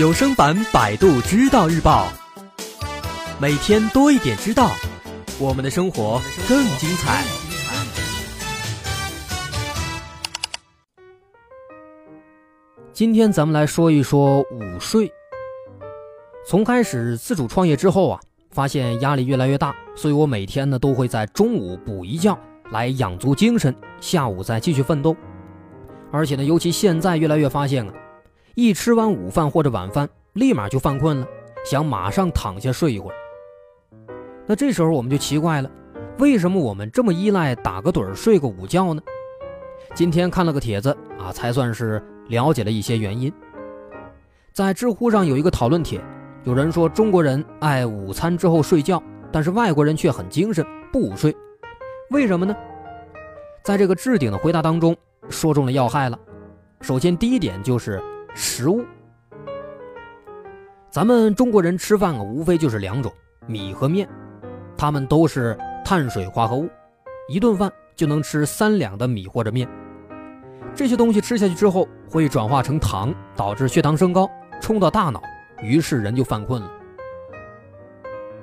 有声版《百度知道日报》，每天多一点知道，我们的生活更精彩。今天咱们来说一说午睡。从开始自主创业之后啊，发现压力越来越大，所以我每天呢都会在中午补一觉来养足精神，下午再继续奋斗。而且呢，尤其现在越来越发现啊，一吃完午饭或者晚饭，立马就犯困了，想马上躺下睡一会儿。那这时候我们就奇怪了，为什么我们这么依赖打个盹儿睡个午觉呢？今天看了个帖子啊，才算是了解了一些原因。在知乎上有一个讨论帖，有人说中国人爱午餐之后睡觉，但是外国人却很精神不午睡，为什么呢？在这个置顶的回答当中。说中了要害了。首先，第一点就是食物。咱们中国人吃饭啊，无非就是两种米和面，它们都是碳水化合物，一顿饭就能吃三两的米或者面。这些东西吃下去之后，会转化成糖，导致血糖升高，冲到大脑，于是人就犯困了。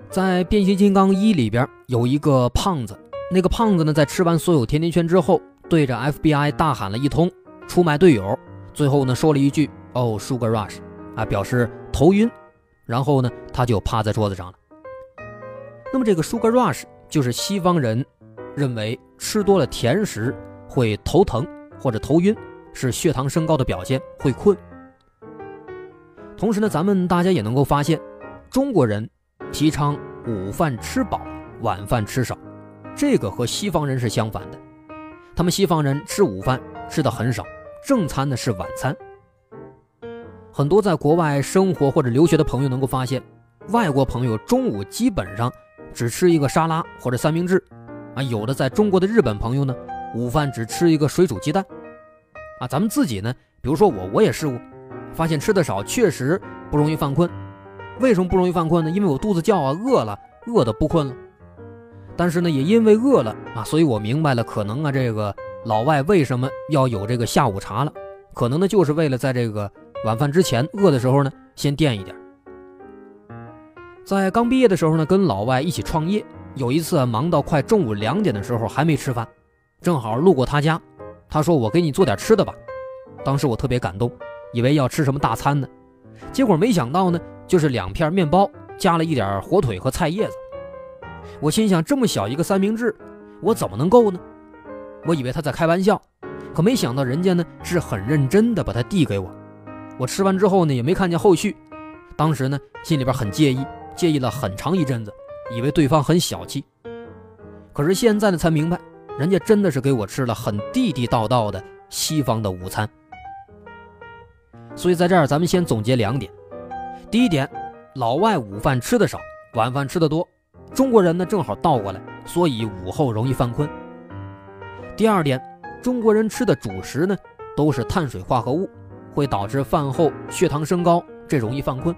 在《变形金刚一》里边有一个胖子，那个胖子呢，在吃完所有甜甜圈之后。对着 FBI 大喊了一通，出卖队友，最后呢说了一句“哦，Sugar Rush”，啊，表示头晕，然后呢他就趴在桌子上了。那么这个 Sugar Rush 就是西方人认为吃多了甜食会头疼或者头晕，是血糖升高的表现，会困。同时呢，咱们大家也能够发现，中国人提倡午饭吃饱，晚饭吃少，这个和西方人是相反的。他们西方人吃午饭吃的很少，正餐呢是晚餐。很多在国外生活或者留学的朋友能够发现，外国朋友中午基本上只吃一个沙拉或者三明治，啊，有的在中国的日本朋友呢，午饭只吃一个水煮鸡蛋，啊，咱们自己呢，比如说我我也试过，发现吃的少确实不容易犯困。为什么不容易犯困呢？因为我肚子叫啊，饿了，饿的不困了。但是呢，也因为饿了啊，所以我明白了，可能啊，这个老外为什么要有这个下午茶了，可能呢，就是为了在这个晚饭之前饿的时候呢，先垫一点。在刚毕业的时候呢，跟老外一起创业，有一次忙到快中午两点的时候还没吃饭，正好路过他家，他说：“我给你做点吃的吧。”当时我特别感动，以为要吃什么大餐呢，结果没想到呢，就是两片面包加了一点火腿和菜叶子。我心想，这么小一个三明治，我怎么能够呢？我以为他在开玩笑，可没想到人家呢是很认真的把它递给我。我吃完之后呢，也没看见后续。当时呢，心里边很介意，介意了很长一阵子，以为对方很小气。可是现在呢，才明白，人家真的是给我吃了很地地道道的西方的午餐。所以在这儿，咱们先总结两点：第一点，老外午饭吃的少，晚饭吃的多。中国人呢正好倒过来，所以午后容易犯困。第二点，中国人吃的主食呢都是碳水化合物，会导致饭后血糖升高，这容易犯困。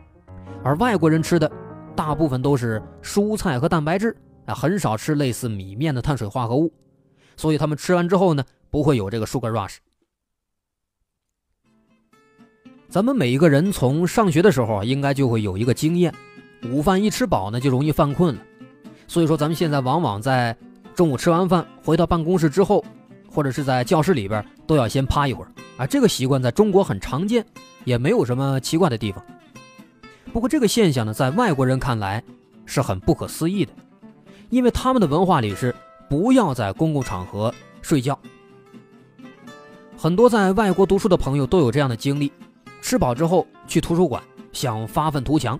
而外国人吃的大部分都是蔬菜和蛋白质，啊，很少吃类似米面的碳水化合物，所以他们吃完之后呢不会有这个 sugar rush。咱们每一个人从上学的时候啊，应该就会有一个经验，午饭一吃饱呢就容易犯困了。所以说，咱们现在往往在中午吃完饭回到办公室之后，或者是在教室里边，都要先趴一会儿啊。这个习惯在中国很常见，也没有什么奇怪的地方。不过这个现象呢，在外国人看来是很不可思议的，因为他们的文化里是不要在公共场合睡觉。很多在外国读书的朋友都有这样的经历：吃饱之后去图书馆想发愤图强，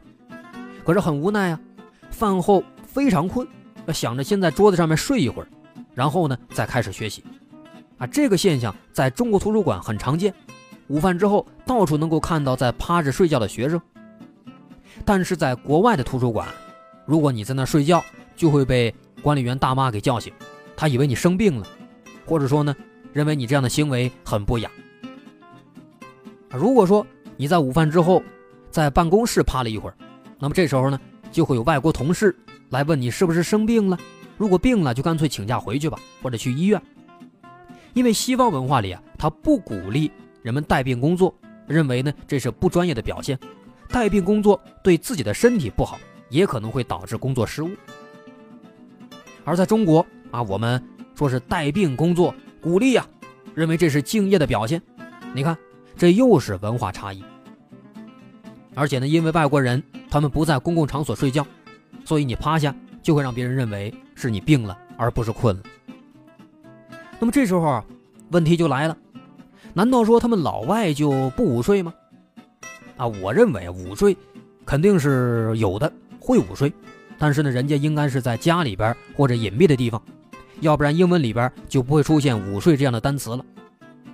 可是很无奈啊，饭后。非常困，想着先在桌子上面睡一会儿，然后呢再开始学习。啊，这个现象在中国图书馆很常见，午饭之后到处能够看到在趴着睡觉的学生。但是在国外的图书馆，如果你在那睡觉，就会被管理员大妈给叫醒，他以为你生病了，或者说呢，认为你这样的行为很不雅。如果说你在午饭之后在办公室趴了一会儿，那么这时候呢，就会有外国同事。来问你是不是生病了？如果病了，就干脆请假回去吧，或者去医院。因为西方文化里啊，他不鼓励人们带病工作，认为呢这是不专业的表现。带病工作对自己的身体不好，也可能会导致工作失误。而在中国啊，我们说是带病工作，鼓励呀，认为这是敬业的表现。你看，这又是文化差异。而且呢，因为外国人他们不在公共场所睡觉，所以你趴下就会让别人认为是你病了，而不是困了。那么这时候啊，问题就来了，难道说他们老外就不午睡吗？啊，我认为午睡肯定是有的，会午睡，但是呢，人家应该是在家里边或者隐蔽的地方，要不然英文里边就不会出现午睡这样的单词了。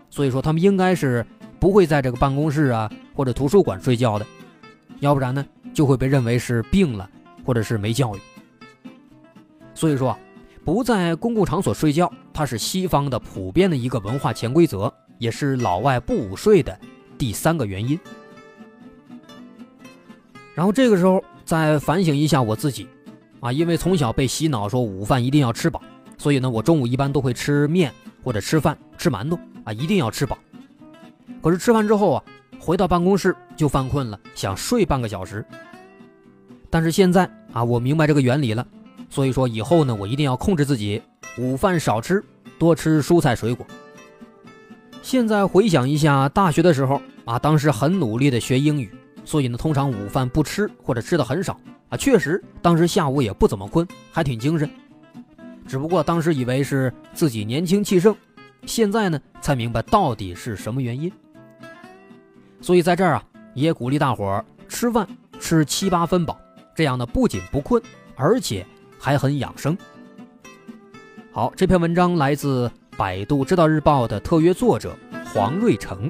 所以说他们应该是不会在这个办公室啊或者图书馆睡觉的。要不然呢，就会被认为是病了，或者是没教育。所以说，不在公共场所睡觉，它是西方的普遍的一个文化潜规则，也是老外不午睡的第三个原因。然后这个时候再反省一下我自己，啊，因为从小被洗脑说午饭一定要吃饱，所以呢，我中午一般都会吃面或者吃饭吃馒头啊，一定要吃饱。可是吃饭之后啊。回到办公室就犯困了，想睡半个小时。但是现在啊，我明白这个原理了，所以说以后呢，我一定要控制自己，午饭少吃，多吃蔬菜水果。现在回想一下大学的时候啊，当时很努力的学英语，所以呢，通常午饭不吃或者吃的很少啊，确实当时下午也不怎么困，还挺精神。只不过当时以为是自己年轻气盛，现在呢才明白到底是什么原因。所以在这儿啊，也鼓励大伙儿吃饭吃七八分饱，这样呢不仅不困，而且还很养生。好，这篇文章来自百度知道日报的特约作者黄瑞成。